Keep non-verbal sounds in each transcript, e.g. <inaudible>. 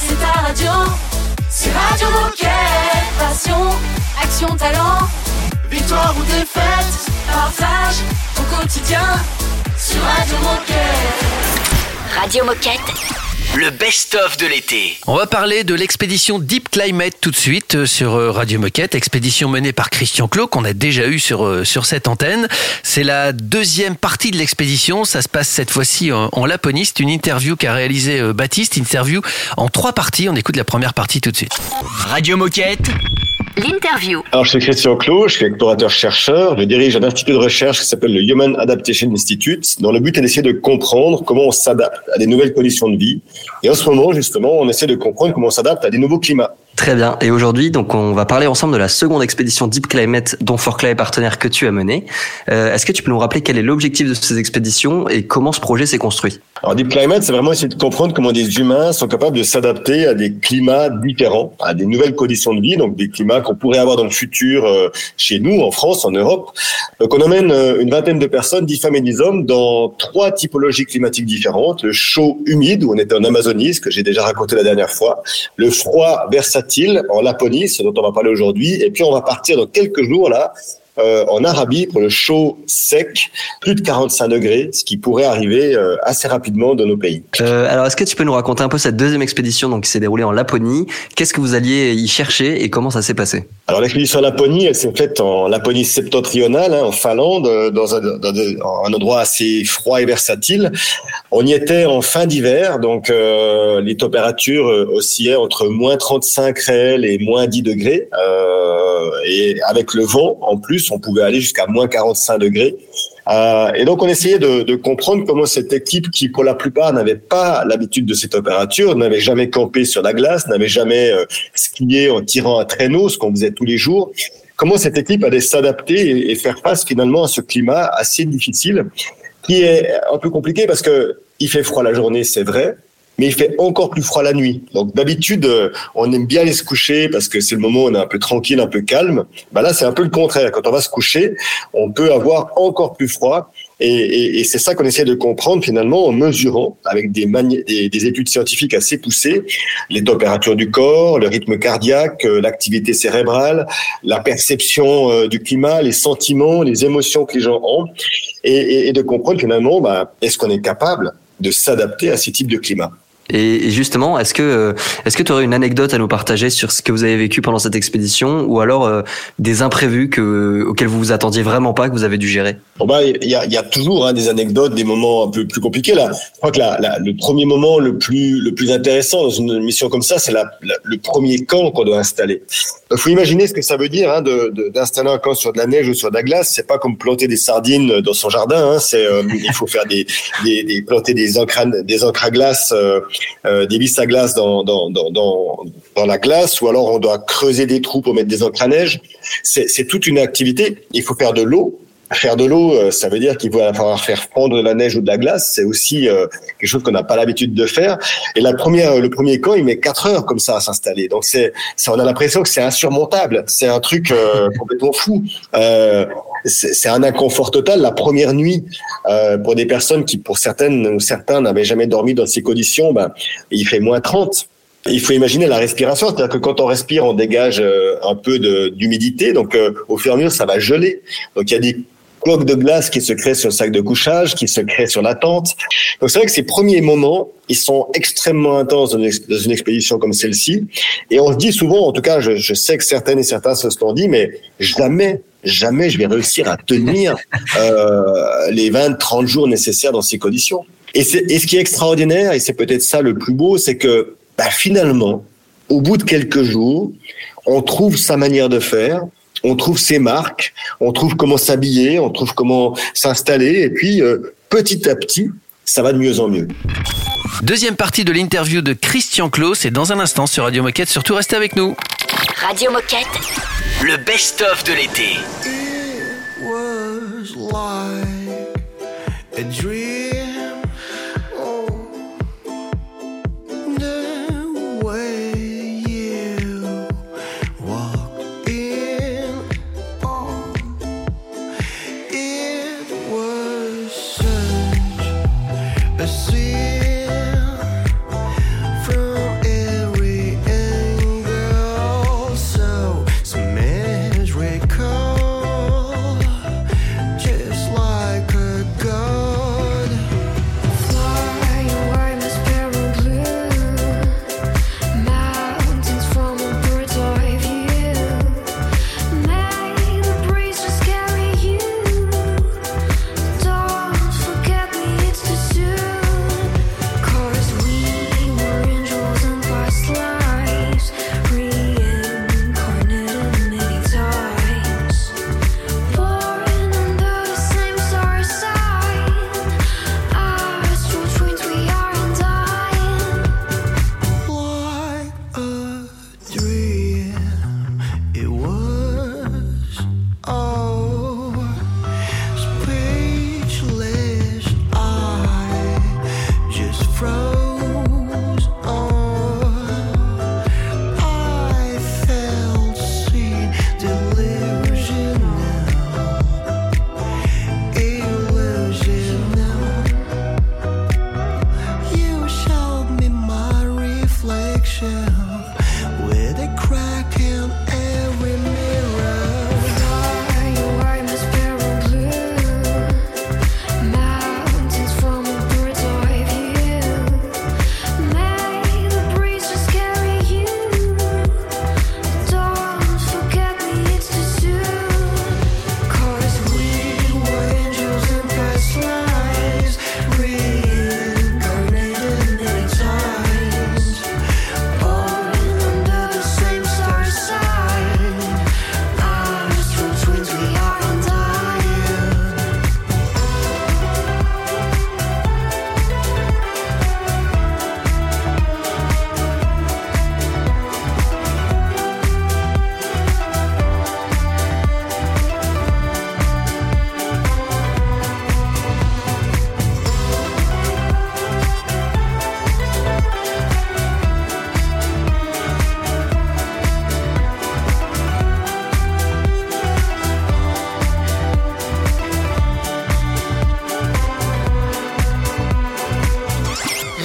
c'est ta radio. C'est Radio Moquette. Passion, action, talent. Victoire ou défaite, partage au quotidien sur Radio Moquette. Radio Moquette. Le best-of de l'été. On va parler de l'expédition Deep Climate tout de suite euh, sur euh, Radio Moquette, expédition menée par Christian Clot qu'on a déjà eu sur euh, sur cette antenne. C'est la deuxième partie de l'expédition, ça se passe cette fois-ci en, en Laponie, c'est une interview qu'a réalisé Baptiste, interview en trois parties. On écoute la première partie tout de suite. Radio Moquette. L'interview. Alors, je suis Christian Clot, je suis explorateur-chercheur, je dirige un institut de recherche qui s'appelle le Human Adaptation Institute, dont le but est d'essayer de comprendre comment on s'adapte à des nouvelles conditions de vie. Et en ce moment, justement, on essaie de comprendre comment on s'adapte à des nouveaux climats. Très bien. Et aujourd'hui, donc, on va parler ensemble de la seconde expédition Deep Climate dont Forclay est partenaire que tu as menée. Euh, Est-ce que tu peux nous rappeler quel est l'objectif de ces expéditions et comment ce projet s'est construit? Alors, Deep Climate, c'est vraiment essayer de comprendre comment des humains sont capables de s'adapter à des climats différents, à des nouvelles conditions de vie, donc des climats qu'on pourrait avoir dans le futur euh, chez nous, en France, en Europe. Donc, on emmène euh, une vingtaine de personnes, dix femmes et dix hommes, dans trois typologies climatiques différentes. Le chaud humide, où on était en Amazonie, ce que j'ai déjà raconté la dernière fois. Le froid versatile, en Laponie, ce dont on va parler aujourd'hui. Et puis, on va partir dans quelques jours, là, euh, en Arabie pour le chaud sec, plus de 45 degrés, ce qui pourrait arriver euh, assez rapidement dans nos pays. Euh, Alors, est-ce que tu peux nous raconter un peu cette deuxième expédition donc, qui s'est déroulée en Laponie? Qu'est-ce que vous alliez y chercher et comment ça s'est passé? Alors l'expédition en Laponie, elle s'est faite en Laponie septentrionale, hein, en Finlande, dans un, dans un endroit assez froid et versatile. On y était en fin d'hiver, donc les températures oscillaient entre moins 35 réels et moins 10 degrés. Et avec le vent, en plus, on pouvait aller jusqu'à moins 45 degrés. Euh, et donc, on essayait de, comprendre comment cette équipe, qui pour la plupart n'avait pas l'habitude de ces températures, n'avait jamais campé sur la glace, n'avait jamais euh, skié en tirant un traîneau, ce qu'on faisait tous les jours, comment cette équipe allait s'adapter et, et, faire face finalement à ce climat assez difficile, qui est un peu compliqué parce que il fait froid la journée, c'est vrai, mais il fait encore plus froid la nuit. Donc d'habitude, on aime bien aller se coucher parce que c'est le moment où on est un peu tranquille, un peu calme. Bah là, c'est un peu le contraire. Quand on va se coucher, on peut avoir encore plus froid. Et, c'est ça qu'on essaie de comprendre finalement en mesurant avec des, des, des, études scientifiques assez poussées les températures du corps, le rythme cardiaque, l'activité cérébrale, la perception du climat, les sentiments, les émotions que les gens ont, et, de comprendre finalement bah, est-ce qu'on est capable de s'adapter à ces types de climats? Et justement, est-ce que est-ce que tu aurais une anecdote à nous partager sur ce que vous avez vécu pendant cette expédition, ou alors euh, des imprévus que auxquels vous vous attendiez vraiment pas que vous avez dû gérer? Bon bah il y a, y a toujours hein, des anecdotes, des moments un peu plus compliqués là. Je crois que la, la, le premier moment le plus le plus intéressant dans une mission comme ça, c'est la, le premier camp qu'on doit installer. Il faut imaginer ce que ça veut dire hein, d'installer de, un camp sur de la neige ou sur de la glace. C'est pas comme planter des sardines dans son jardin. Hein, c'est euh, il faut faire des, des, des, planter des encres des encres à glace. Euh, euh, des à glace dans, dans, dans, dans, dans la glace, ou alors on doit creuser des trous pour mettre des encres à neige. C'est toute une activité. Il faut faire de l'eau. Faire de l'eau, ça veut dire qu'il va falloir faire fondre de la neige ou de la glace. C'est aussi euh, quelque chose qu'on n'a pas l'habitude de faire. Et la première, le premier camp, il met quatre heures comme ça à s'installer. Donc c'est, on a l'impression que c'est insurmontable. C'est un truc euh, <laughs> complètement fou. Euh, c'est un inconfort total. La première nuit, euh, pour des personnes qui, pour certaines ou certains, n'avaient jamais dormi dans ces conditions, ben, il fait moins 30. Il faut imaginer la respiration, c'est-à-dire que quand on respire, on dégage un peu d'humidité, donc euh, au fur et à mesure, ça va geler. Donc il y a des blocs de glace qui se créent sur le sac de couchage, qui se créent sur la tente. Donc c'est vrai que ces premiers moments, ils sont extrêmement intenses dans une, expédition comme celle-ci. Et on se dit souvent, en tout cas, je, je, sais que certaines et certains se sont dit, mais jamais, jamais je vais réussir à tenir euh, les 20, 30 jours nécessaires dans ces conditions. Et, et ce qui est extraordinaire, et c'est peut-être ça le plus beau, c'est que bah, finalement, au bout de quelques jours, on trouve sa manière de faire, on trouve ses marques, on trouve comment s'habiller, on trouve comment s'installer, et puis euh, petit à petit, ça va de mieux en mieux. Deuxième partie de l'interview de Christian Clos, c'est dans un instant sur Radio Moquette. Surtout restez avec nous. Radio Moquette. Le best-of de l'été.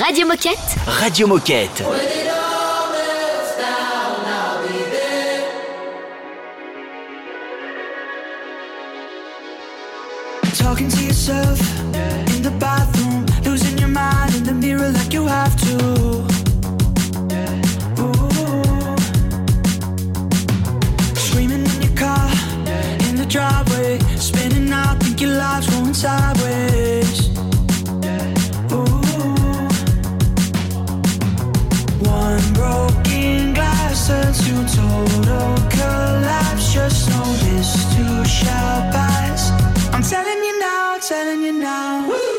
Radio Moquette. Radio Moquette. Talking to yourself in the bathroom Losing your mind in the mirror like you have to. Screaming in your car in the driveway Spinning out, think your life's going sideways just noticed two shall pass. I'm telling you now, telling you now. Woo!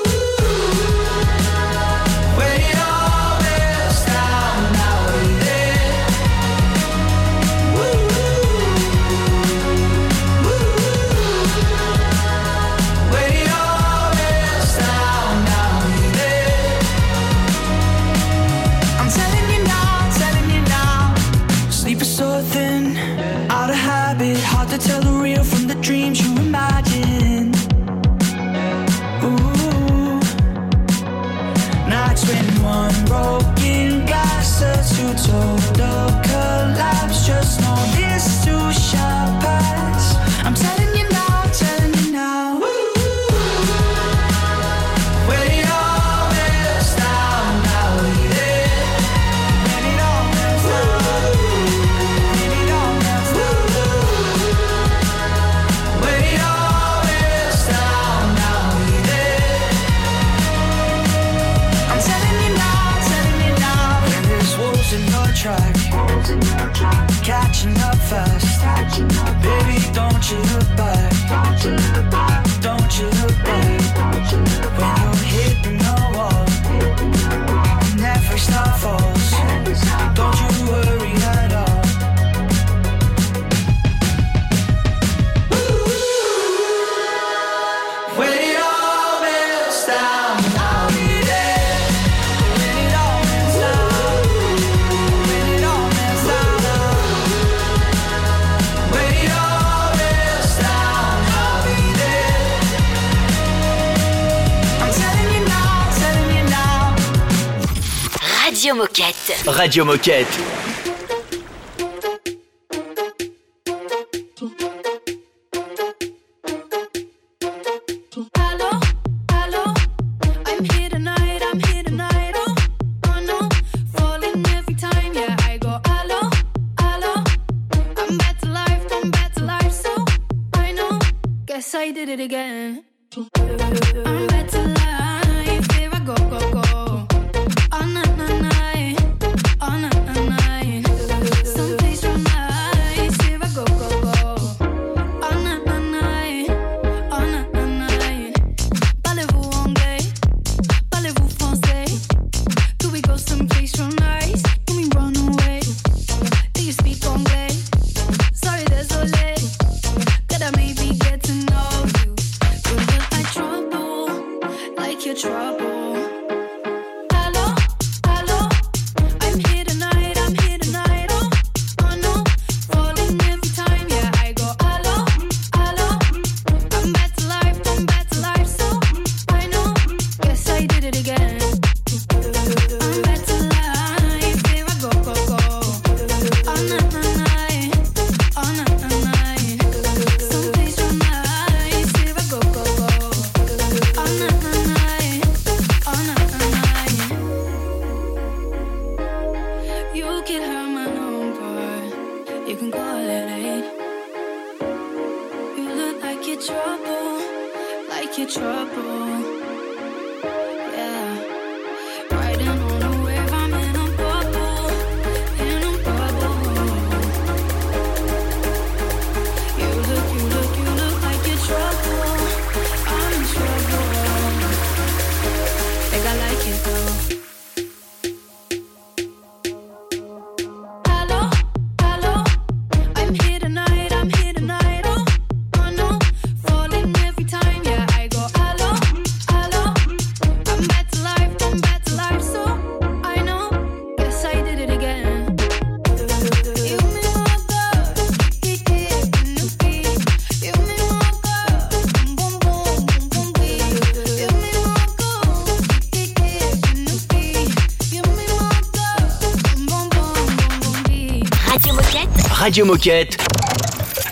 you told us track, catching up fast. Baby, don't you look back, don't you look back, don't you look back. When you're hitting the wall, and every star falls, don't you? Radio Moquette. Radio Moquette,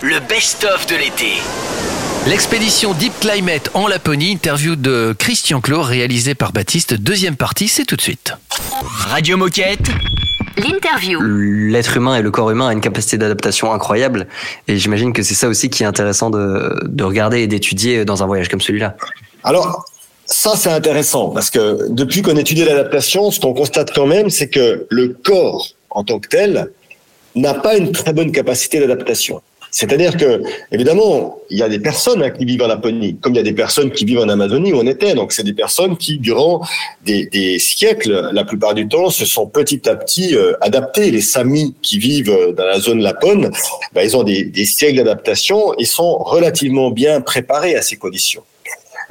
le best-of de l'été. L'expédition Deep Climate en Laponie, interview de Christian Clot réalisé par Baptiste. Deuxième partie, c'est tout de suite. Radio Moquette, L'interview. L'être humain et le corps humain a une capacité d'adaptation incroyable. Et j'imagine que c'est ça aussi qui est intéressant de, de regarder et d'étudier dans un voyage comme celui-là. Alors, ça, c'est intéressant parce que depuis qu'on étudie l'adaptation, ce qu'on constate quand même, c'est que le corps, en tant que tel, n'a pas une très bonne capacité d'adaptation. C'est-à-dire que, évidemment, il y a des personnes hein, qui vivent en Laponie, comme il y a des personnes qui vivent en Amazonie où on était. Donc, c'est des personnes qui, durant des, des, siècles, la plupart du temps, se sont petit à petit euh, adaptées. Les Samis qui vivent euh, dans la zone lapone, ben, ils ont des, des siècles d'adaptation et sont relativement bien préparés à ces conditions.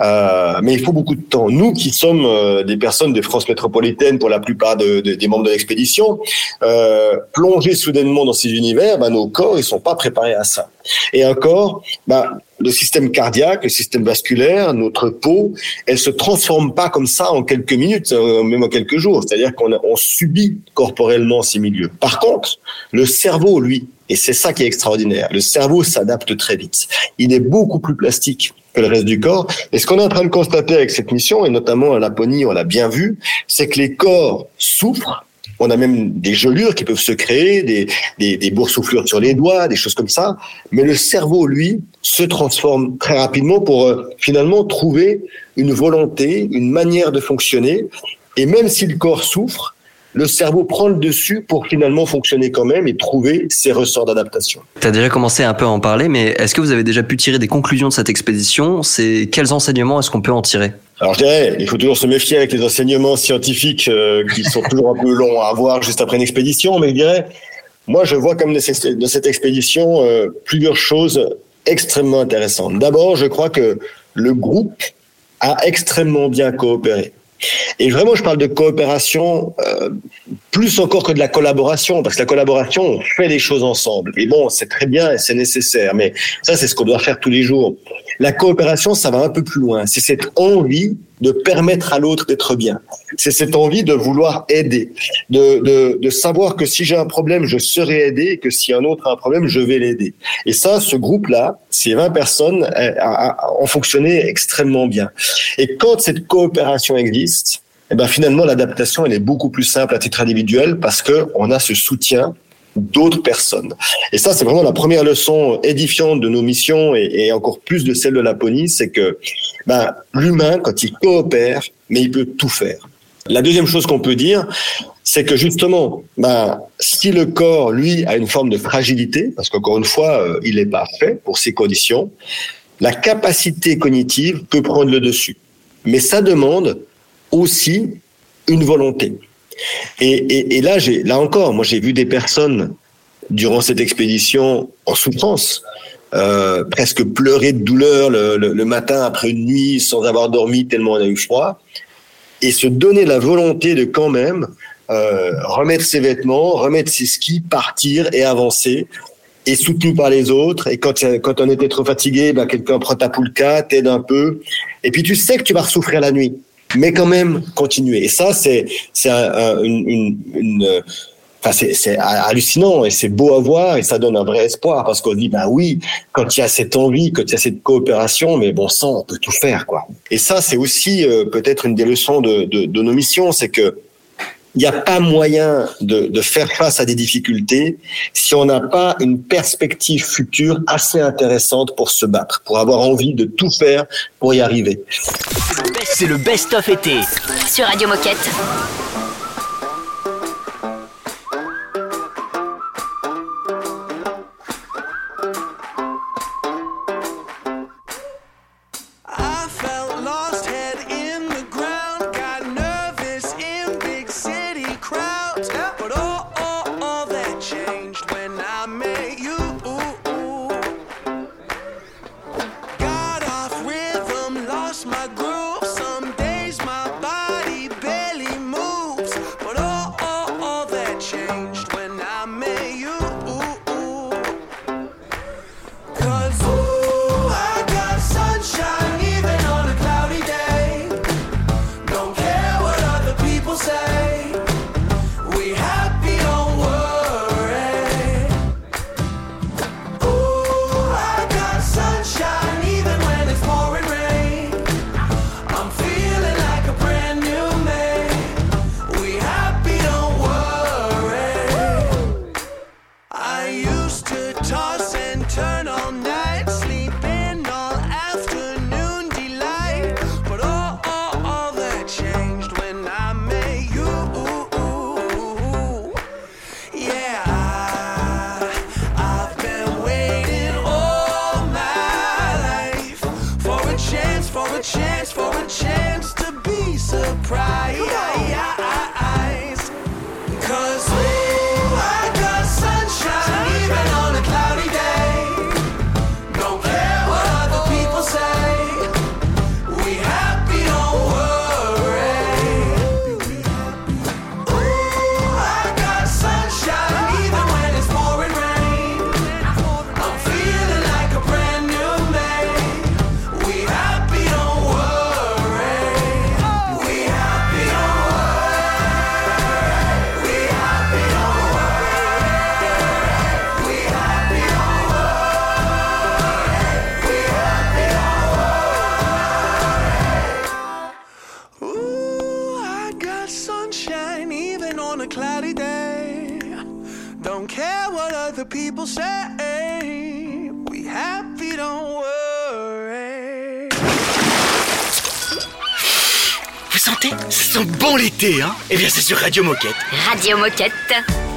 Euh, mais il faut beaucoup de temps. Nous qui sommes euh, des personnes de France métropolitaine pour la plupart de, de, des membres de l'expédition, euh, plonger soudainement dans ces univers, ben, nos corps ils sont pas préparés à ça. Et encore, ben, le système cardiaque, le système vasculaire, notre peau, elle se transforme pas comme ça en quelques minutes, euh, même en quelques jours. C'est-à-dire qu'on on subit corporellement ces milieux. Par contre, le cerveau, lui, et c'est ça qui est extraordinaire, le cerveau s'adapte très vite. Il est beaucoup plus plastique que le reste du corps. Et ce qu'on est en train de constater avec cette mission, et notamment à Laponie, on l'a bien vu, c'est que les corps souffrent. On a même des gelures qui peuvent se créer, des, des, des boursouflures sur les doigts, des choses comme ça. Mais le cerveau, lui, se transforme très rapidement pour euh, finalement trouver une volonté, une manière de fonctionner. Et même si le corps souffre, le cerveau prend le dessus pour finalement fonctionner quand même et trouver ses ressorts d'adaptation. Tu as déjà commencé un peu à en parler, mais est-ce que vous avez déjà pu tirer des conclusions de cette expédition? C'est quels enseignements est-ce qu'on peut en tirer? Alors je dirais, il faut toujours se méfier avec les enseignements scientifiques euh, qui sont toujours un peu longs à avoir juste après une expédition, mais je dirais, moi je vois comme de cette, expédition euh, plusieurs choses extrêmement intéressantes. D'abord, je crois que le groupe a extrêmement bien coopéré. Et vraiment, je parle de coopération euh, plus encore que de la collaboration, parce que la collaboration, on fait les choses ensemble. Et bon, c'est très bien et c'est nécessaire, mais ça, c'est ce qu'on doit faire tous les jours. La coopération, ça va un peu plus loin. C'est cette envie de permettre à l'autre d'être bien. C'est cette envie de vouloir aider, de, de, de savoir que si j'ai un problème, je serai aidé, et que si un autre a un problème, je vais l'aider. Et ça, ce groupe-là, ces 20 personnes, euh, ont fonctionné extrêmement bien. Et quand cette coopération existe, eh ben finalement l'adaptation elle est beaucoup plus simple à titre individuel parce que on a ce soutien d'autres personnes. Et ça c'est vraiment la première leçon édifiante de nos missions et, et encore plus de celle de Laponie, c'est que ben, l'humain quand il coopère, mais il peut tout faire. La deuxième chose qu'on peut dire, c'est que justement, ben, si le corps, lui, a une forme de fragilité, parce qu'encore une fois, euh, il n'est pas fait pour ces conditions, la capacité cognitive peut prendre le dessus. Mais ça demande aussi une volonté. Et, là, j'ai, là encore, moi j'ai vu des personnes durant cette expédition en souffrance, euh, presque pleurer de douleur le, matin après une nuit sans avoir dormi tellement on a eu froid, et se donner la volonté de quand même euh, remettre ses vêtements, remettre ses skis, partir et avancer et soutenu par les autres. Et quand, quand on était trop fatigué, ben, quelqu'un prend ta poulka, t'aide un peu. Et puis tu sais que tu vas souffrir la nuit, mais quand même continuer. Et ça, c'est c'est un- un- une, une, euh, Enfin, c'est, hallucinant et c'est beau à voir et ça donne un vrai espoir parce qu'on dit bah oui quand il y a cette envie quand il y a cette coopération mais bon sang on peut tout faire quoi et ça c'est aussi euh, peut-être une des leçons de, de, de nos missions c'est que il n'y a pas moyen de, de faire face à des difficultés si on n'a pas une perspective future assez intéressante pour se battre, pour avoir envie de tout faire pour y arriver. C'est le best-of été. Sur Radio Moquette. Hein. Eh bien, c'est sur Radio Moquette. Radio Moquette.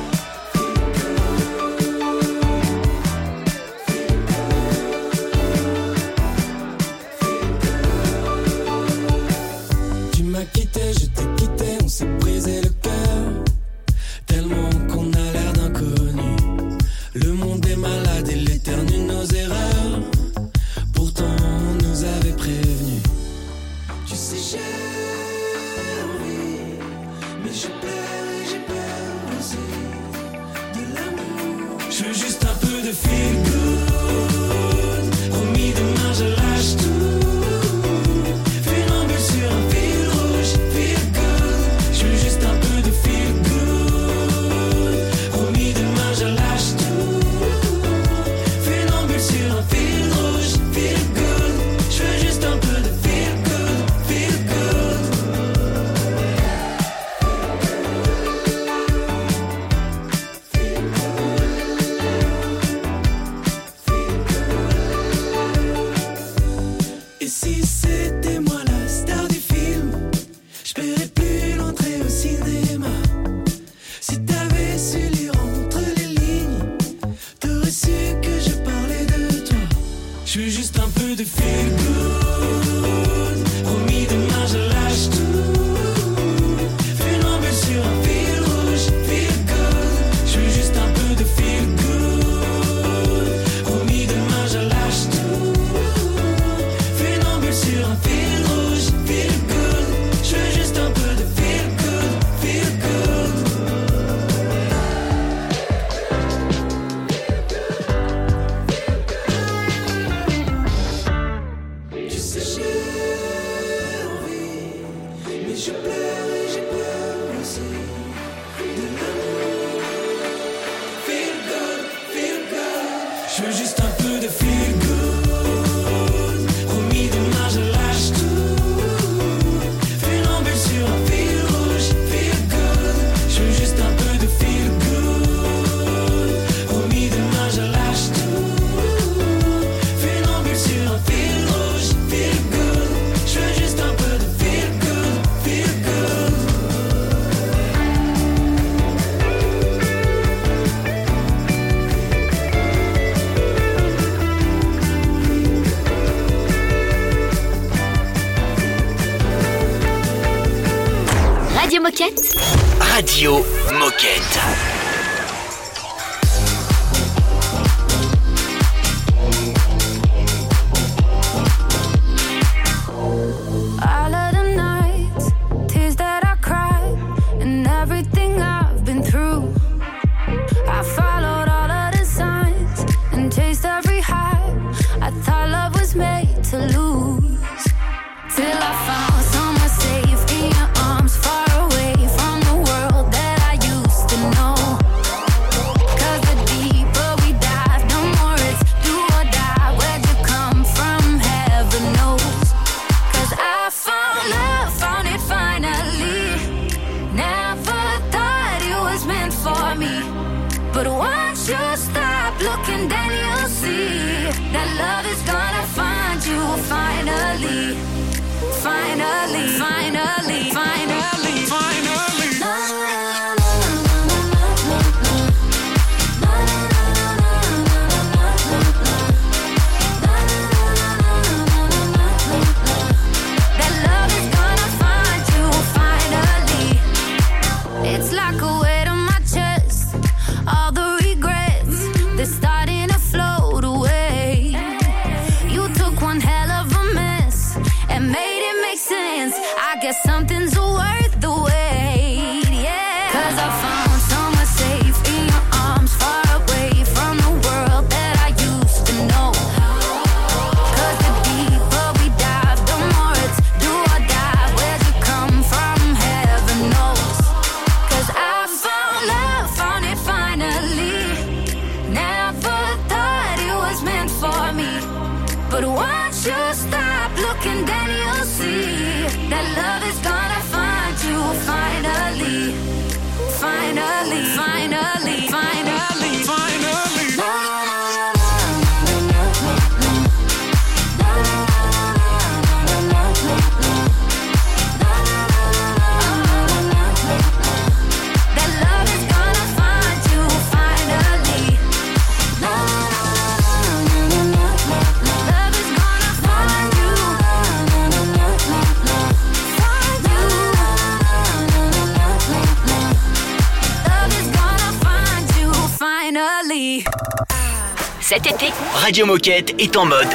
Cet été, Radio Moquette est en mode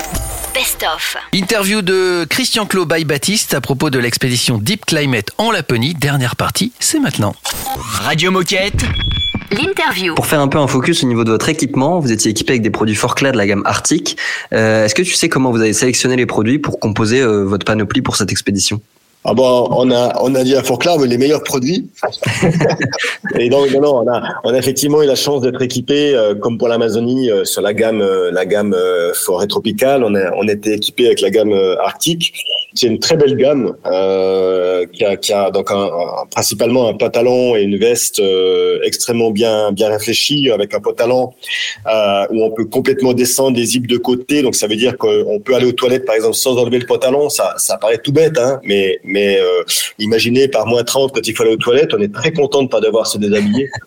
Best of. Interview de Christian Clos by Baptiste à propos de l'expédition Deep Climate en Laponie. Dernière partie, c'est maintenant. Radio Moquette. L'interview. Pour faire un peu un focus au niveau de votre équipement, vous étiez équipé avec des produits Forclaz de la gamme Arctic. Euh, Est-ce que tu sais comment vous avez sélectionné les produits pour composer euh, votre panoplie pour cette expédition? Ah bon, on a on a dit à Fort Clark les meilleurs produits. <laughs> et donc non, non, on a on a effectivement eu la chance d'être équipé euh, comme pour l'Amazonie euh, sur la gamme euh, la gamme euh, forêt tropicale. On a on était équipé avec la gamme euh, arctique. C'est une très belle gamme euh, qui a qui a donc un, un- principalement un pantalon et une veste euh, extrêmement bien bien réfléchis avec un pantalon euh, où on peut complètement descendre des zips de côté. Donc ça veut dire qu'on peut aller aux toilettes par exemple sans enlever le pantalon. Ça ça paraît tout bête, hein, mais mais euh, imaginez par moins 30 quand il faut aller aux toilettes, on est très content de pas devoir se déshabiller. <laughs>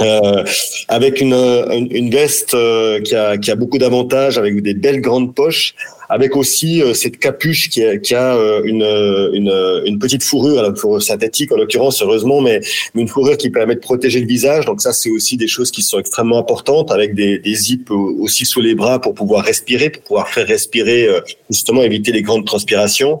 Euh, avec une, une, une veste euh, qui, a, qui a beaucoup d'avantages, avec des belles grandes poches, avec aussi euh, cette capuche qui a, qui a euh, une, une, une petite fourrure, alors une fourrure synthétique en l'occurrence, heureusement, mais, une fourrure qui permet de protéger le visage. Donc ça, c'est aussi des choses qui sont extrêmement importantes, avec des, des zips aussi sous les bras pour pouvoir respirer, pour pouvoir faire respirer, euh, justement éviter les grandes transpirations.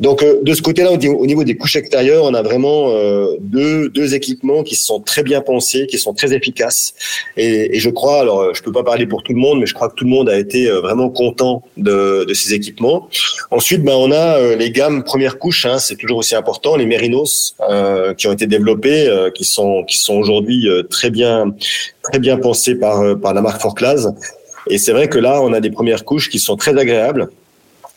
Donc euh, de ce côté-là, au niveau- au niveau des couches extérieures, on a vraiment euh, deux, deux équipements qui sont très bien pensés, qui sont très efficaces. Et, et je crois, alors euh, je peux pas parler pour tout le monde, mais je crois que tout le monde a été euh, vraiment content de, de ces équipements. Ensuite, ben, on a euh, les gammes première couche, hein, c'est toujours aussi important, les Mérinos euh, qui ont été développés, euh, qui sont qui sont aujourd'hui très bien très bien pensés par par la marque Forclaz. Et c'est vrai que là, on a des premières couches qui sont très agréables,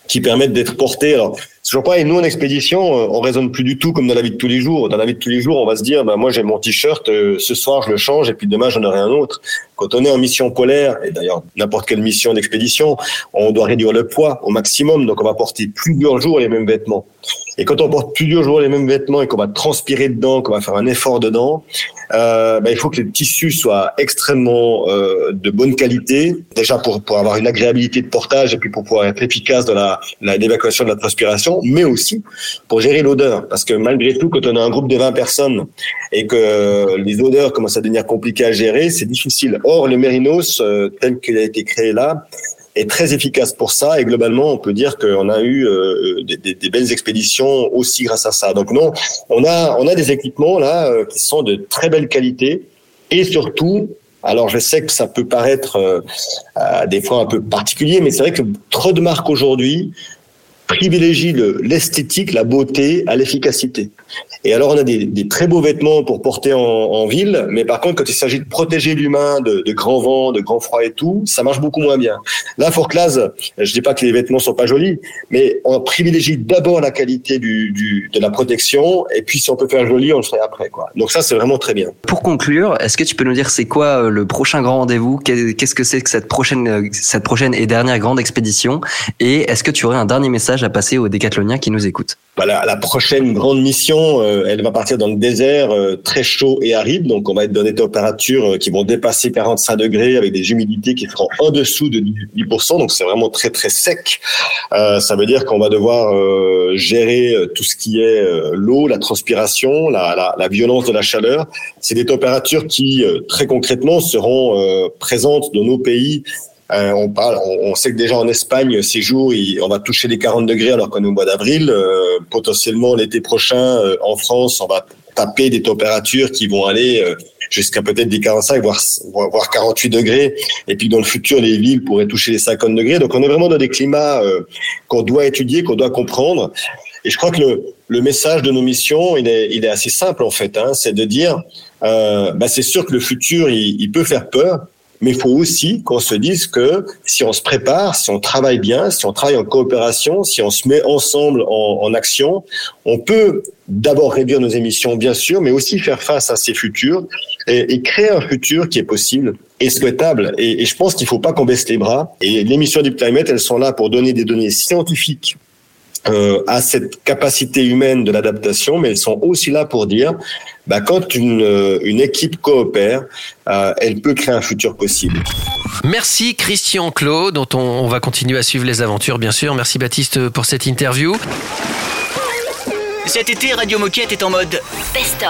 qui permettent d'être portées. Alors, c'est toujours pareil, nous en expédition, euh, on raisonne plus du tout comme dans la vie de tous les jours. Dans la vie de tous les jours, on va se dire, bah, moi j'ai mon t-shirt, euh, ce soir je le change et puis demain j'en aurai un autre. Quand on est en mission polaire, et d'ailleurs n'importe quelle mission d'expédition, on doit réduire le poids au maximum, donc on va porter plusieurs jours les mêmes vêtements. Et quand on porte plusieurs jours les mêmes vêtements et qu'on va transpirer dedans, qu'on va faire un effort dedans, euh, bah, il faut que le tissu soit extrêmement euh, de bonne qualité, déjà pour, pour avoir une agréabilité de portage et puis pour pouvoir être efficace dans la, la l'évacuation de la transpiration, mais aussi pour gérer l'odeur. Parce que malgré tout, quand on a un groupe de 20 personnes et que les odeurs commencent à devenir compliquées à gérer, c'est difficile. Or, le Mérinos, euh, tel qu'il a été créé là, est très efficace pour ça et globalement on peut dire qu'on a eu euh, des, des- des belles expéditions aussi grâce à ça. Donc non, on a on a des équipements là euh, qui sont de très belle qualité et surtout alors je sais que ça peut paraître euh, des fois un peu particulier mais c'est vrai que trop de marques aujourd'hui privilégient le- l'esthétique, la beauté à l'efficacité. Et alors on a des, très beaux vêtements pour porter en, ville, mais par contre quand il s'agit de protéger l'humain de, de grands vents, de grands froids et tout, ça marche beaucoup moins bien. Là, Forclaz, je dis pas que les vêtements sont pas jolis, mais on privilégie d'abord la qualité de la protection, et puis si on peut faire joli, on le ferait après. Donc ça, c'est vraiment très bien. Pour conclure, est-ce que tu peux nous dire c'est quoi euh, le prochain grand rendez-vous? Qu'est- Qu'est-ce que c'est que cette prochaine, cette prochaine et dernière grande expédition? Et est-ce que tu aurais un dernier message à passer aux décathloniens qui nous écoutent Bah, la, prochaine grande mission, euh, elle va partir dans le désert euh, très chaud et aride. Donc, on va être dans des températures euh, qui vont dépasser 45 degrés avec des humidités qui seront en dessous de 10%. Donc, c'est vraiment très, très sec. Ça veut dire qu'on va devoir gérer tout ce qui est l'eau, la transpiration, la, violence de la chaleur. C'est des températures qui, très concrètement, seront présentes dans nos pays euh, on parle, on, on sait que déjà en Espagne, ces jours, il- on va toucher les 40 degrés alors qu'on est au mois d'avril. Euh, potentiellement l'été prochain, euh, en France, on va taper des températures qui vont aller euh, jusqu'à peut-être des 45, voire, voire voire 48 degrés. Et puis dans le futur, les villes pourraient toucher les 50 degrés. Donc on est vraiment dans des climats euh, qu'on doit étudier, qu'on doit comprendre. Et je crois que le, le message de nos missions, il est, il est assez simple en fait. Hein, c'est de dire, euh, bah, c'est sûr que le futur, il, il peut faire peur. Mais il faut aussi qu'on se dise que si on se prépare, si on travaille bien, si on travaille en coopération, si on se met ensemble en, action, on peut d'abord réduire nos émissions, bien sûr, mais aussi faire face à ces futurs et, créer un futur qui est possible et souhaitable. Et, et je pense qu'il ne faut pas qu'on baisse les bras. Et les missions Deep Climate, elles sont là pour donner des données scientifiques euh, à cette capacité humaine de l'adaptation, mais elles sont aussi là pour dire, bah, quand une, euh, une équipe coopère, euh, elle peut créer un futur possible. Merci Christian Claude, dont on, on va continuer à suivre les aventures, bien sûr. Merci Baptiste pour cette interview. Cet été, Radio Moquette est en mode Best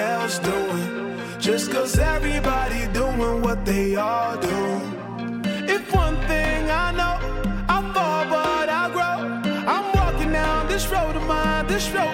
else doing. Just cause everybody doing what they all do. If one thing I know, I fall but I grow. I'm walking down this road of mine, this road.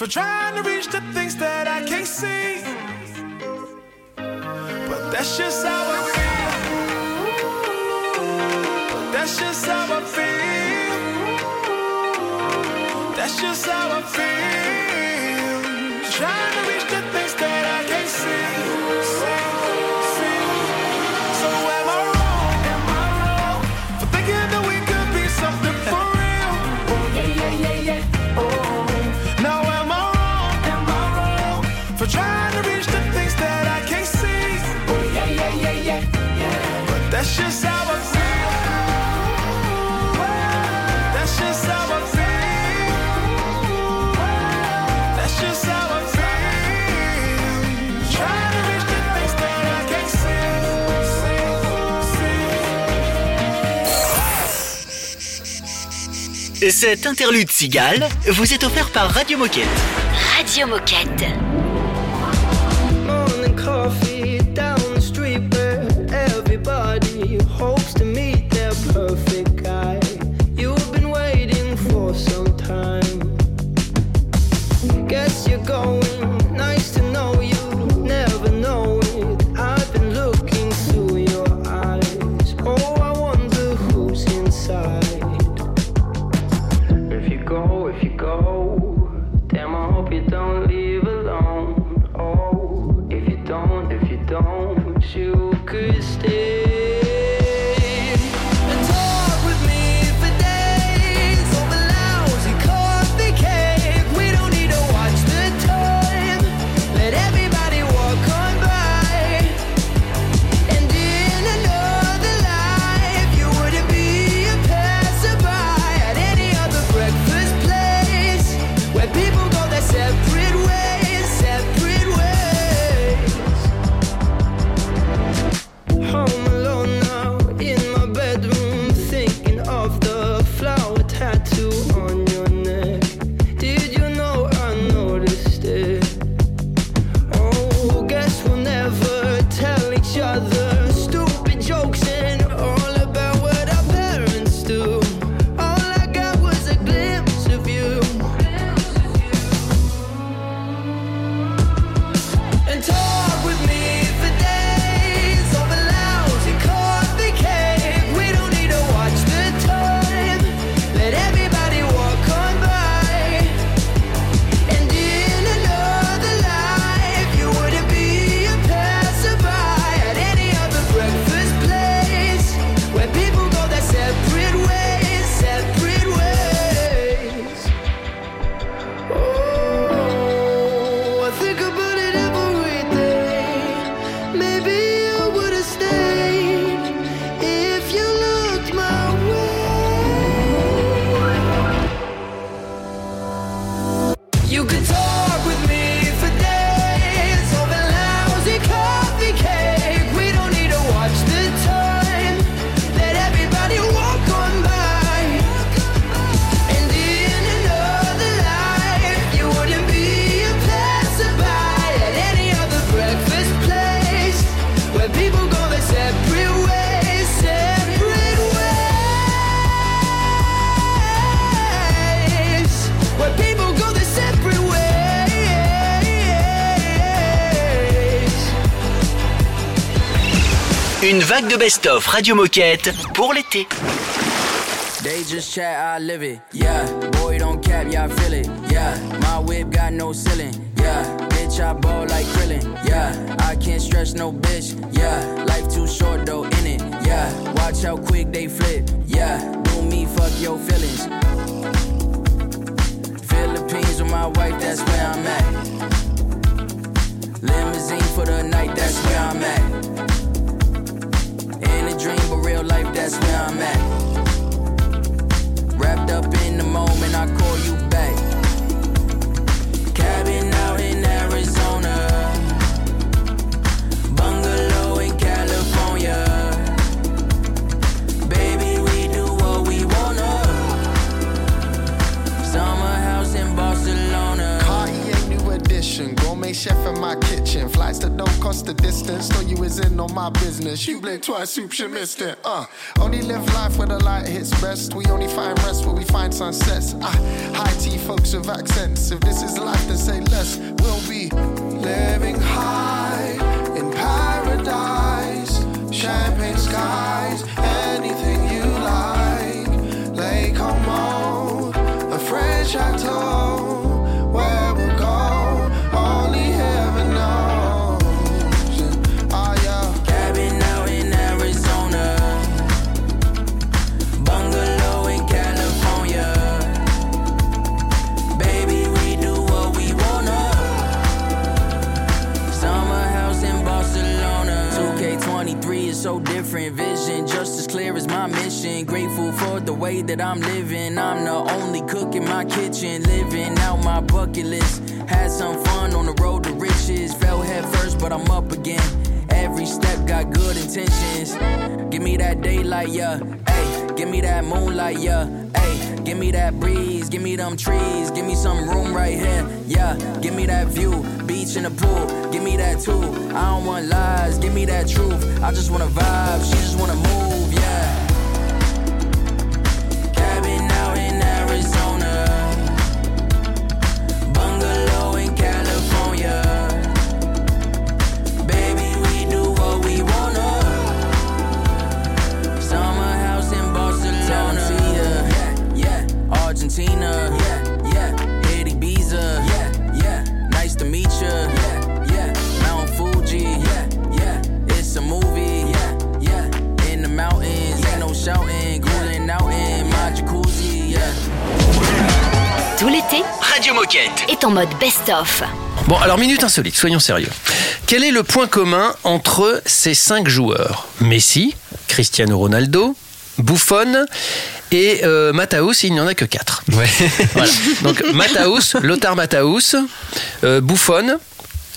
for trying to reach the things that I can't see. But that's just how I feel. That's just how I feel. That's just how I feel. Trying Cet interlude cigale vous est offert par Radio Moquette. Radio Moquette. Une vague de best-of Radio Moquette pour l'été. They just chat, I live it. Yeah, boy, don't cap, I feel it. Yeah, my whip got no ceiling. Yeah, bitch, I ball like krillin. Yeah, I can't stretch no bitch. Yeah, life too short though, in it. Yeah, watch how quick they flip. Yeah, do me, fuck your feelings. Philippines with my wife, that's where I'm at. Limousine for the night, that's where I'm at. Dream, but real life, that's where I'm at. Wrapped up in the moment, I call you back. Chef in my kitchen. Flights that don't cost the distance. Thought you is in on my business. You blinked twice, soup, you missed it. Uh, only live life where the light hits best. We only find rest where we find sunsets. Ah, high tea folks with accents. If this is life, then say less. We'll be living high in paradise. Champagne skies, anything you like. Lake Como, a French chateau. So different. Vision just as clear as my mission. Grateful for the way that I'm living. I'm the only cook in my kitchen. Living out my bucket list. Had some fun on the road to riches. Fell head first, but I'm up again. Every step got good intentions. Give me that daylight, yeah. Hey, give me that moonlight, yeah. Hey, give me that breeze, give me them trees, give me some room right here, yeah. Give me that view, beach in the pool, give me that too. I don't want lies, give me that truth. I just wanna vibe, she just wanna move, Tout l'été Radio Moquette. est en mode best-of. Bon, alors minute insolite, soyons sérieux. Quel est le point commun entre ces cinq joueurs? Messi, Cristiano Ronaldo, Buffon et euh, Mataus, il n'y en a que quatre. <laughs> Voilà. Donc Mataus, Lothar Mataus, euh, Buffon,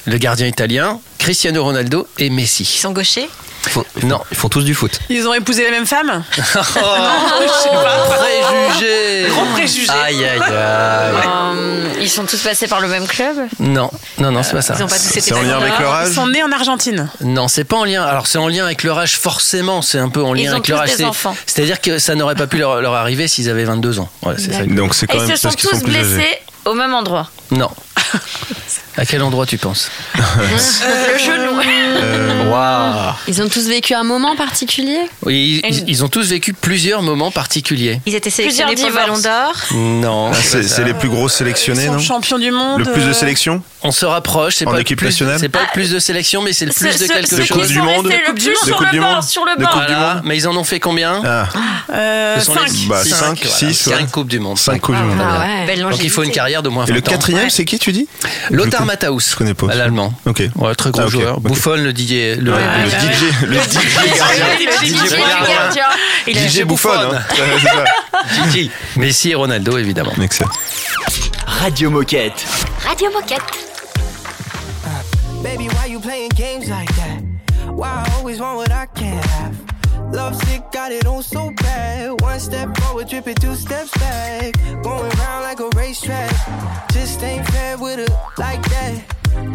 le gardien italien, Cristiano Ronaldo et Messi. Ils sont gauchers? Non. Ils font tous du foot. Ils ont épousé la même femme <laughs> Oh, préjugé Gros préjugé. Aïe, aïe, aïe. Euh, Ils sont tous passés par le même club Non, non, non, c'est pas ça. Ils ont pas tous été C'est en lien avec leur Ils sont nés en Argentine. Non, c'est pas en lien. Alors c'est en lien avec leur âge forcément. C'est un peu en lien Ils ont avec leur tous âge. des enfants. C'est-à-dire que ça n'aurait pas pu leur, leur arriver s'ils avaient 22 ans. Voilà, c'est ça. Donc c'est Et quand ils même se sont parce qu'ils tous sont plus âgés. blessés au même endroit. Non. <laughs> À quel endroit tu penses le genou. Euh, Waouh Ils ont tous vécu un moment particulier Oui, ils, ils ont tous vécu plusieurs moments particuliers. Ils étaient sélectionnés pour le. Ballon d'Or. Non. ah, c'est les plus grosses sélectionnés, Ils sont non champions du monde. Le plus de euh, sélections On se rapproche. C'est En pas le équipe plus, nationale C'est pas le plus de sélection, mais c'est le plus de quelque chose. Coupe du Monde le plus Monde. De sur le Monde sur le du Voilà, Monde mais ils en ont fait combien Ah, euh, Ce sont cinq. les Bah, cinq, cinq, voilà. six, ouais. Cinq coupes du monde. 5 Coupes du Monde. Ah. Belle Donc il faut une carrière de moins Et 20 le ans. quatrième, c'est qui, tu dis Lothar Je Matthaus. Je connais pas. L'allemand. Ok. Ouais, très gros Ah, ok, joueur. ok. Buffon, le DJ. Le, Le le DJ, le DJ gardien. Le DJ DJ gardien. Il a DJ Buffon, hein. Ça. <laughs> Gigi. Messi et Ronaldo, évidemment. Excellent. Radio Moquette. Radio Moquette. Baby, why you playing games like that? Why I always want what I can't have? Love sick, got it on so bad. One step forward, tripping two steps back. Going round like a racetrack. Just ain't fair with it like that.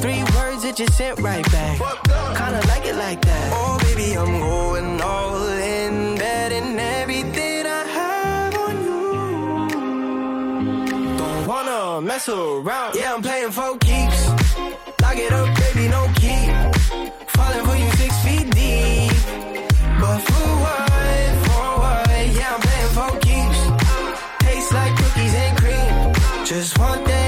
Three words that you sent right back. Kinda like it like that. Oh, baby, I'm going all in, betting everything I have on you. Don't wanna mess around. Yeah, I'm playing for keeps. Lock it up, baby, no For what, for what? Yeah, I'm for keeps. Tastes like cookies and cream. Just one thing.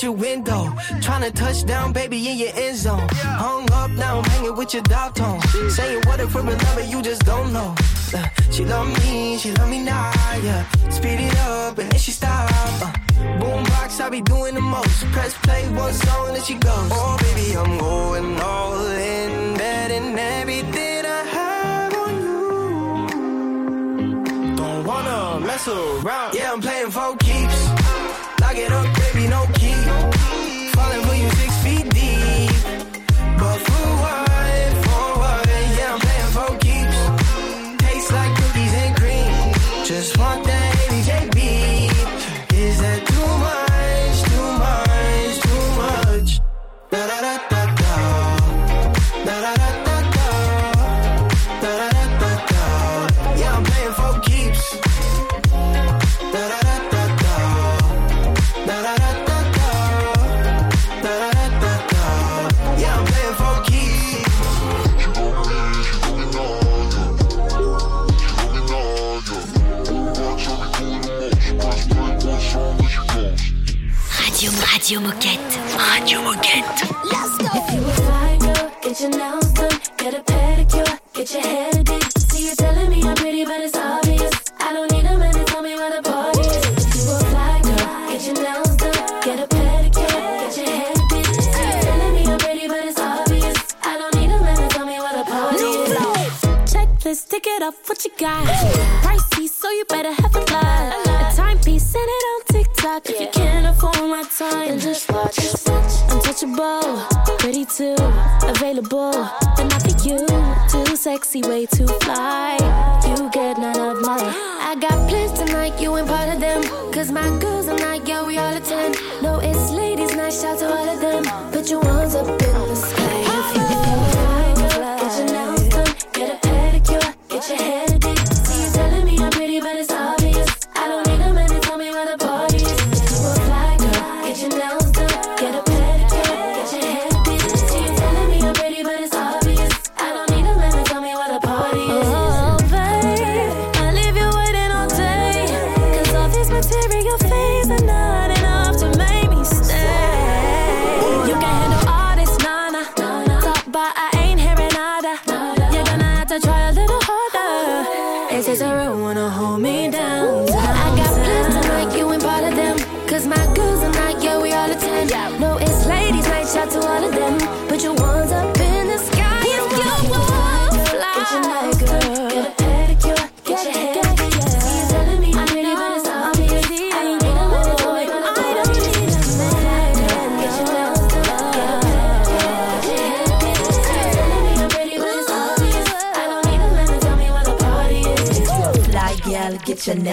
Tryna touch down, baby, in your end zone. Hung up, now I'm hanging with your dog tone. Saying what if for a lover, you just don't know. Uh, she love me, she love me now, yeah. Speed it up and then she stop. Uh, boombox, I be doing the most. Press play, one song, and she goes. Oh, baby, I'm going all in, betting everything I have on you. Don't wanna mess around. Yeah, I'm playing for keeps. Lock it up, Moquette. Let's go. If you a fly girl, get your nails done, get a pedicure, get your hair did. See you telling me I'm pretty, but it's obvious. I don't need a man to tell me where the party is. If you a fly girl, get your nails done, get a pedicure, get your hair did. See you telling me I'm pretty, but it's obvious. I don't need a man to tell me where the party is. Checklist, tick it off, what you got? Pricey, so you better have a lot. A timepiece, send it on TikTok. If you can't afford my time, then just watch. Just Untouchable, pretty too, available, but not for you. Too sexy, way too fly. You get none of my. I got plans tonight, you ain't part of them. Cause my girls are not, yeah, we all attend. No, it's ladies' night, shout to all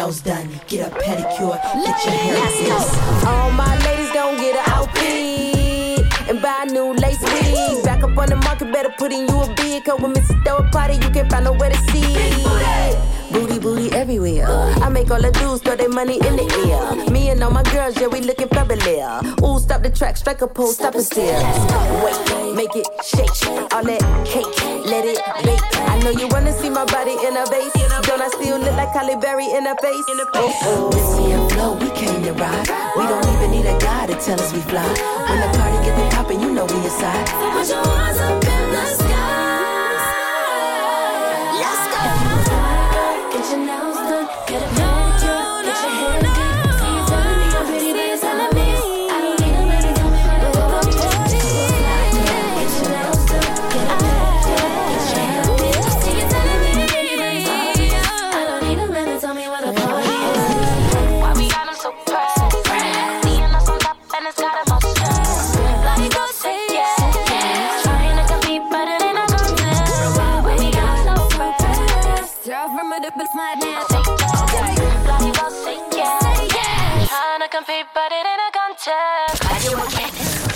nails done, get a pedicure, get your hair fixed. All my ladies gon' get an outfit and buy a new lace wig. Back up on the market, better put in you a bid. Cause when Mrs. Throw a party, you can't find nowhere to see. Booty, booty everywhere. I make all the dudes throw their money in the air. Me and all my girls, yeah, we looking fabulous. Ooh, stop the track, strike a pose, stop and stare. Wait, make it shake. All that cake, let it bake. I know you wanna see my body in a vase. Don't I still look like Halle Berry in a face? Oh, oh. Missy and Flo, we came to ride. We don't even need a guy to tell us we fly. When the party get the poppin', you know we inside. Put your hands up in the sky.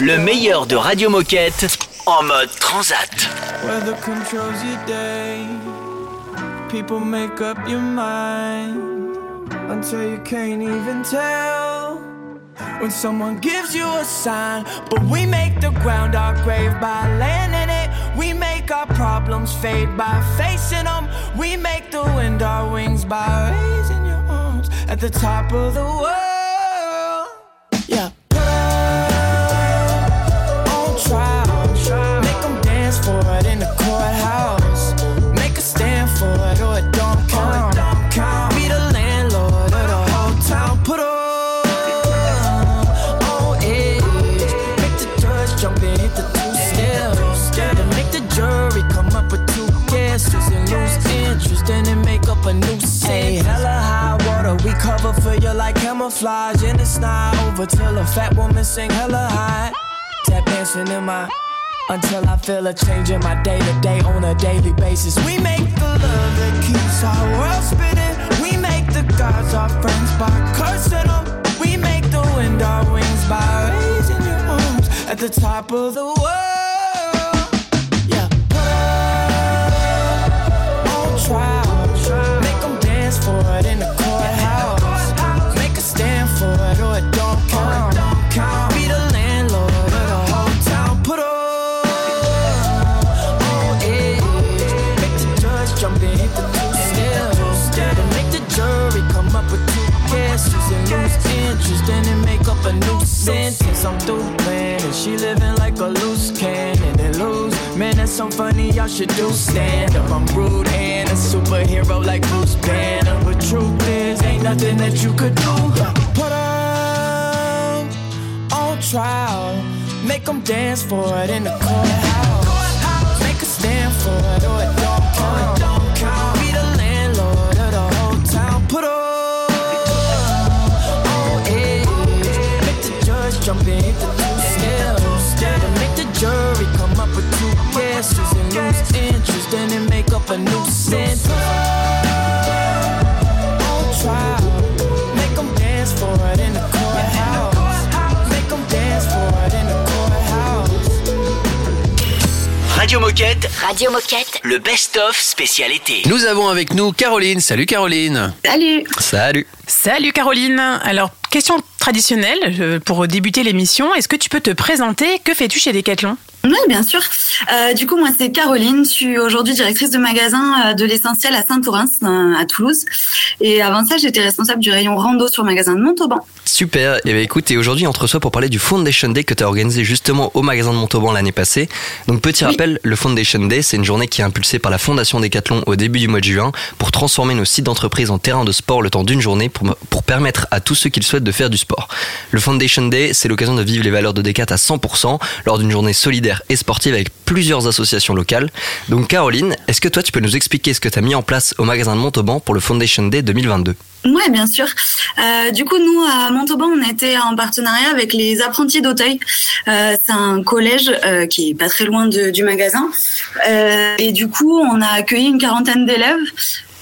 Le meilleur de Radio Moquette en mode transat. Weather controls your day. People make up your mind until you can't even tell. When someone gives you a sign, but we make the ground our grave by laying it. We make our problems fade by facing them. We make the wind our wings by raising your arms at the top of the world. Cover for you like camouflage. in the not over till a fat woman sing hella high. Tap dancing in my until I feel a change in my day to day on a daily basis. We make the love that keeps our world spinning. We make the gods our friends by cursing them. We make the wind our wings by raising your arms at the top of the world. I'm through and she living like a loose cannon and lose. Man, that's so funny. Y'all should do stand up. I'm rude and a superhero like Bruce Banner. But truth is, ain't nothing that you could do. Put 'em on trial. Make 'em dance for it in the courthouse. Make a stand for it or it don't count. Judge jump and hit the two steps. Then make the jury come up with two guesses and lose interest. Then they make up a new sentence. On trial. Make 'em dance for it in the courthouse. Make 'em dance for it in the courthouse. Radio Moquette, Radio Moquette. le best-of spécial été. Nous avons avec nous Caroline. Salut Caroline. Salut Salut. Salut Caroline. Alors, question traditionnelle euh, pour débuter l'émission. Est-ce que tu peux te présenter? Que fais-tu chez Decathlon? Oui, bien sûr. Euh, du coup, moi, c'est Caroline. Je suis aujourd'hui directrice de magasin euh, de l'essentiel à Saint-Orens, euh, à Toulouse. Et avant ça, j'étais responsable du rayon rando sur le magasin de Montauban. Super. Et ben écoute, et aujourd'hui entre soi pour parler du Foundation Day que tu as organisé justement au magasin de Montauban l'année passée. Donc petit rappel, le Foundation Day, c'est une journée qui est impulsée par la Fondation Decathlon au début du mois de juin pour transformer nos sites d'entreprise en terrain de sport le temps d'une journée pour, pour permettre à tous ceux qui le souhaitent de faire du sport. Le Foundation Day, c'est l'occasion de vivre les valeurs de Decat à 100% lors d'une journée solidaire et sportive avec plusieurs associations locales. Donc Caroline, est-ce que toi tu peux nous expliquer ce que tu as mis en place au magasin de Montauban pour le Foundation Day 2022 Ouais, bien sûr. Euh, du coup, nous, à Montauban, on était en partenariat avec les apprentis d'Auteuil. Euh, c'est un collège euh, qui est pas très loin du magasin. Et du coup, on a accueilli une quarantaine d'élèves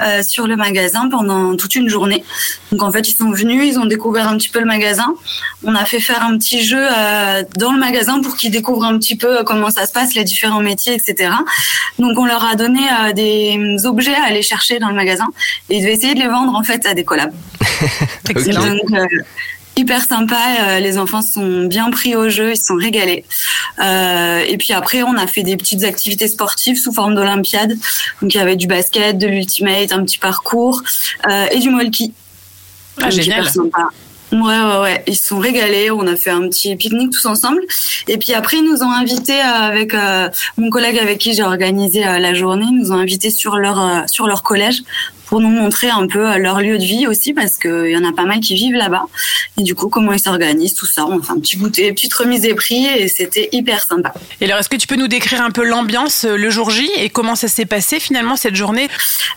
euh, sur le magasin pendant toute une journée. Donc, en fait, ils sont venus, ils ont découvert un petit peu le magasin. On a fait faire un petit jeu euh, dans le magasin pour qu'ils découvrent un petit peu comment ça se passe, les différents métiers, etc. Donc, on leur a donné euh, des objets à aller chercher dans le magasin et ils devaient essayer de les vendre en fait à des collabs. <laughs> Excellent. Donc, euh, hyper sympa. euh, les enfants sont bien pris au jeu, ils se sont régalés. Euh, et puis après, on a fait des petites activités sportives sous forme d'olympiade. Donc il y avait du basket, de l'ultimate, un petit parcours euh, et du molki. Ah, Donc, génial. hyper sympa. Ouais, ouais, ouais. Ils se sont régalés. On a fait un petit pique-nique tous ensemble. Et puis après, ils nous ont invités avec euh, mon collègue avec qui j'ai organisé euh, la journée. Ils nous ont invités sur leur euh, sur leur collège pour nous montrer un peu euh, leur lieu de vie aussi parce qu'il y en a pas mal qui vivent là-bas. Et du coup, comment ils s'organisent, tout ça. On a fait un petit goûter, petite remise des prix et c'était hyper sympa. Et alors, est-ce que tu peux nous décrire un peu l'ambiance euh, le jour J et comment ça s'est passé finalement cette journée?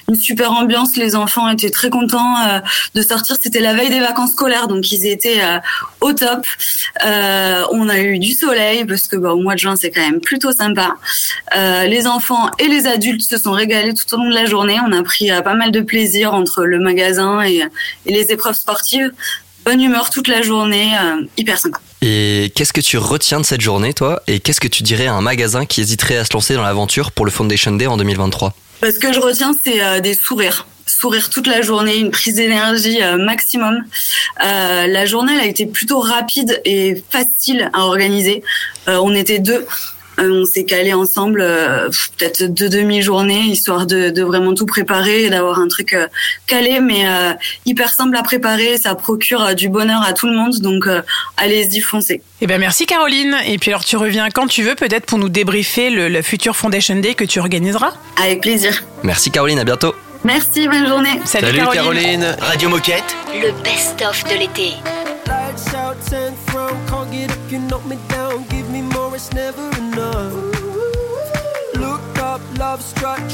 Une super ambiance, les enfants étaient très contents euh, de sortir. C'était la veille des vacances scolaires, donc ils étaient au top. Euh, on a eu du soleil parce que bah, au mois de juin c'est quand même plutôt sympa. Euh, les enfants et les adultes se sont régalés tout au long de la journée. On a pris euh, pas mal de plaisir entre le magasin et, et les épreuves sportives. Bonne humeur toute la journée, euh, hyper sympa. Et qu'est-ce que tu retiens de cette journée, toi? Et qu'est-ce que tu dirais à un magasin qui hésiterait à se lancer dans l'aventure pour le Foundation Day en 2023 Ce que je retiens, c'est euh, des sourires. Sourire toute la journée, une prise d'énergie euh, maximum. Euh, la journée, elle a été plutôt rapide et facile à organiser. Euh, on était deux. Euh, on s'est calé ensemble euh, peut-être deux demi-journées, histoire de, de vraiment tout préparer et d'avoir un truc euh, calé, mais euh, hyper simple à préparer. Ça procure euh, du bonheur à tout le monde, donc euh, allez-y, foncez. Eh ben merci Caroline. Et puis alors tu reviens quand tu veux peut-être pour nous débriefer le, le futur Foundation Day que tu organiseras. Avec plaisir. Merci Caroline, à bientôt. Merci, bonne journée. Salut, Caroline. Radio Moquette, Le best-of de l'été.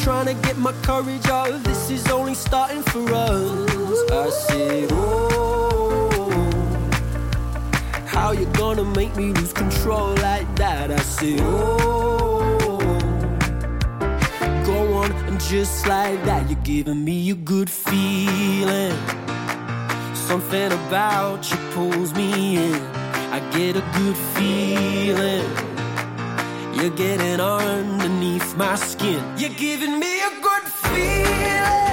trying to get my courage up. This is only starting for us. I said, Oh, how you gonna make me lose control like that? I said, Oh, go on and just like that, you're giving me a good feeling. Something about you pulls me in. I get a good feeling. You're getting underneath my skin. You're giving me a good feeling.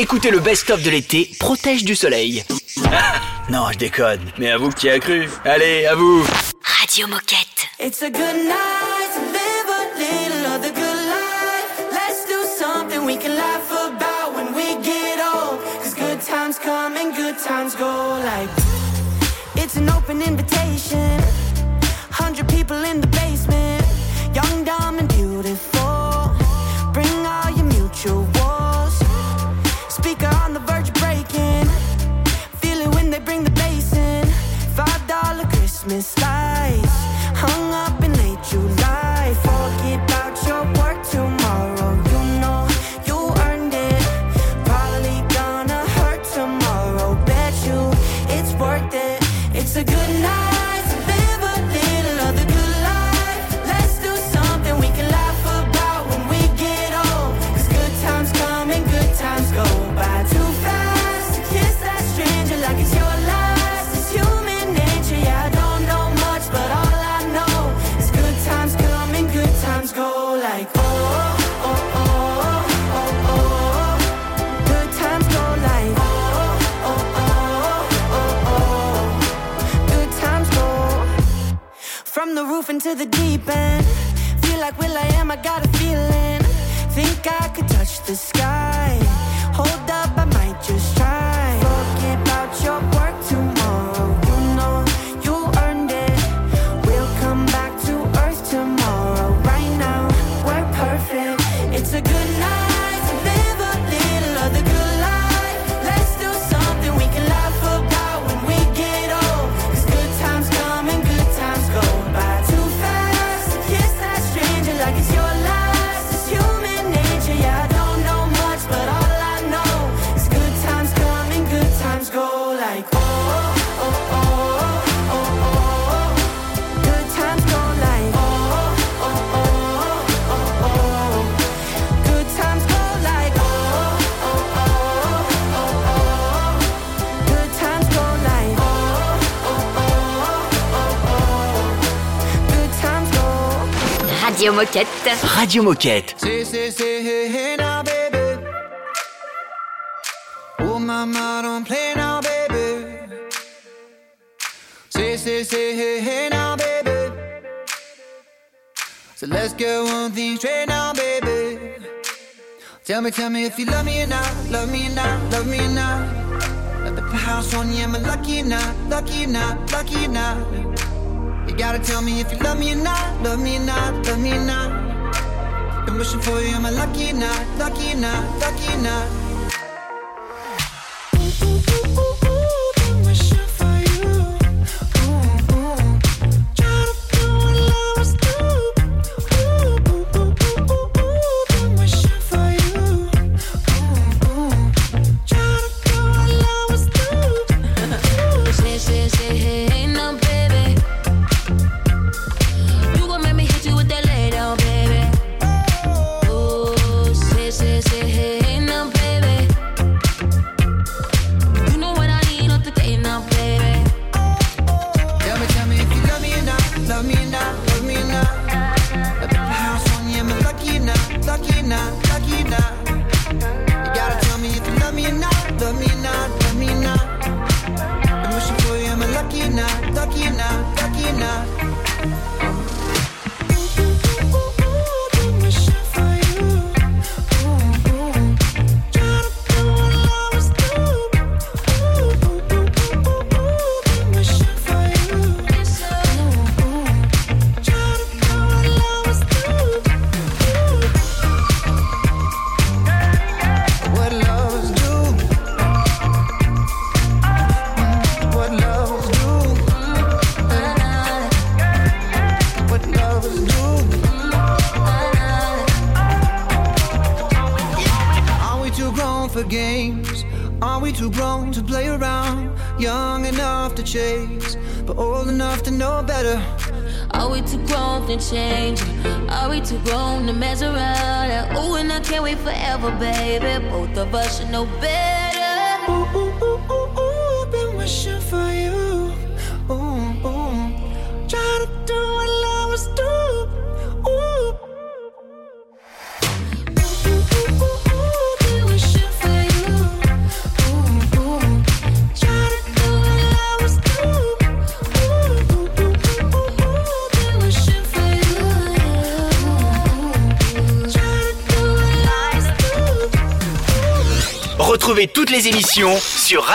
Écoutez le best-of de l'été, protège du soleil. <laughs> Non, je déconne, mais à vous qui a cru. Allez, à vous. Radio Moquette. It's a good night to live a little of the good life. Let's do something we can laugh about when we get old. Cause good times come and good times go like. It's an open invitation. miss. into the deep end. Feel like Will I am, I got a feeling. Think I could touch the sky. Moquette. Radio Moquette. Say, say, say, hey, hey now, baby. Oh, mama, don't play now, baby. Say, say, say, hey, hey now, baby. So let's get one thing straight now, baby. Tell me, tell me if you love me or not, love me or not, love me or not. At the house on you, am I lucky or not, lucky or not, lucky or not? Gotta tell me if you love me or not, love me or not, love me or not. Been wishing for you, am I lucky or not, lucky or not, lucky or not?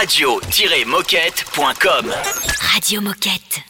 radio-moquette.com. Radio Moquette.